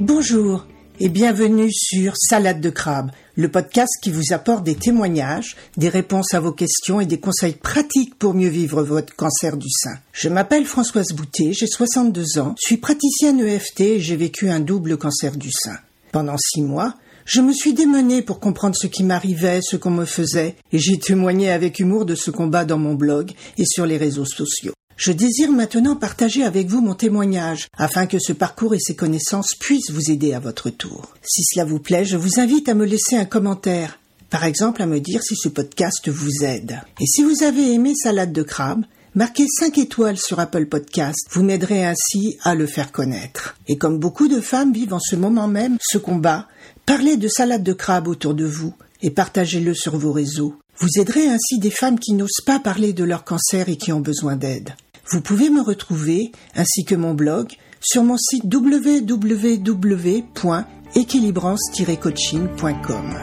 Bonjour et bienvenue sur Salade de crabe, le podcast qui vous apporte des témoignages, des réponses à vos questions et des conseils pratiques pour mieux vivre votre cancer du sein. Je m'appelle Françoise Boutet, j'ai 62 ans, suis praticienne EFT et j'ai vécu un double cancer du sein. Pendant six mois, je me suis démenée pour comprendre ce qui m'arrivait, ce qu'on me faisait, et j'ai témoigné avec humour de ce combat dans mon blog et sur les réseaux sociaux. Je désire maintenant partager avec vous mon témoignage, afin que ce parcours et ces connaissances puissent vous aider à votre tour. Si cela vous plaît, je vous invite à me laisser un commentaire, par exemple à me dire si ce podcast vous aide. Et si vous avez aimé Salade de crabe, marquez 5 étoiles sur Apple Podcast, vous m'aiderez ainsi à le faire connaître. Et comme beaucoup de femmes vivent en ce moment même ce combat, parlez de Salade de crabe autour de vous et partagez-le sur vos réseaux. Vous aiderez ainsi des femmes qui n'osent pas parler de leur cancer et qui ont besoin d'aide. Vous pouvez me retrouver, ainsi que mon blog, sur mon site www.équilibrance-coaching.com.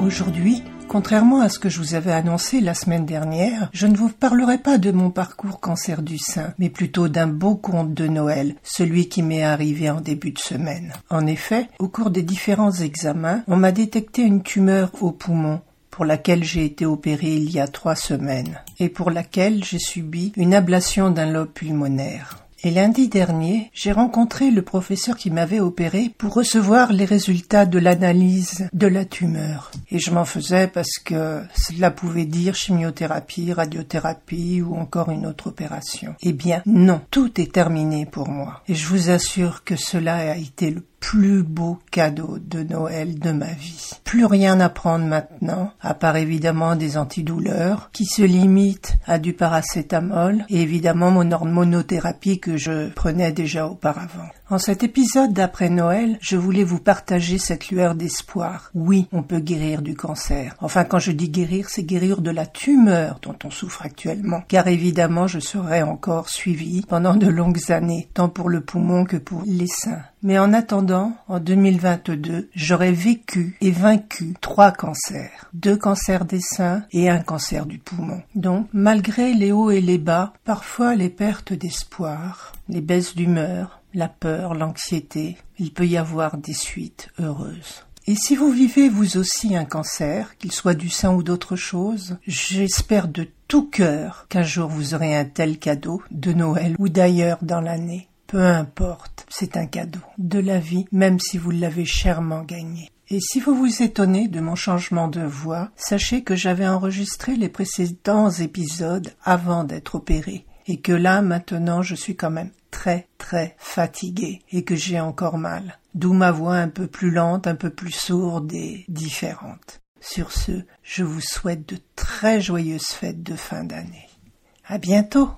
Aujourd'hui, Contrairement à ce que je vous avais annoncé la semaine dernière, je ne vous parlerai pas de mon parcours cancer du sein, mais plutôt d'un beau conte de Noël, celui qui m'est arrivé en début de semaine. En effet, au cours des différents examens, on m'a détecté une tumeur au poumon pour laquelle j'ai été opéré il y a trois semaines, et pour laquelle j'ai subi une ablation d'un lobe pulmonaire. Et lundi dernier, j'ai rencontré le professeur qui m'avait opéré pour recevoir les résultats de l'analyse de la tumeur. Et je m'en faisais parce que cela pouvait dire chimiothérapie, radiothérapie ou encore une autre opération. Eh bien, non, tout est terminé pour moi. Et je vous assure que cela a été le plus beau cadeau de Noël de ma vie. Plus rien à prendre maintenant, à part évidemment des antidouleurs, qui se limitent à du paracétamol et évidemment mon hormonothérapie que je prenais déjà auparavant. En cet épisode d'après Noël, je voulais vous partager cette lueur d'espoir. Oui, on peut guérir du cancer. Enfin, quand je dis guérir, c'est guérir de la tumeur dont on souffre actuellement. Car évidemment, je serai encore suivi pendant de longues années, tant pour le poumon que pour les seins. Mais en attendant, en 2022, j'aurais vécu et vaincu trois cancers. Deux cancers des seins et un cancer du poumon. Donc, malgré les hauts et les bas, parfois les pertes d'espoir, les baisses d'humeur, la peur, l'anxiété, il peut y avoir des suites heureuses. Et si vous vivez vous aussi un cancer, qu'il soit du sein ou d'autre chose, j'espère de tout cœur qu'un jour vous aurez un tel cadeau, de Noël ou d'ailleurs dans l'année. Peu importe, c'est un cadeau de la vie, même si vous l'avez chèrement gagné. Et si vous vous étonnez de mon changement de voix, sachez que j'avais enregistré les précédents épisodes avant d'être opéré, et que là maintenant je suis quand même très très fatigué et que j'ai encore mal. D'où ma voix un peu plus lente, un peu plus sourde et différente. Sur ce, je vous souhaite de très joyeuses fêtes de fin d'année. À bientôt!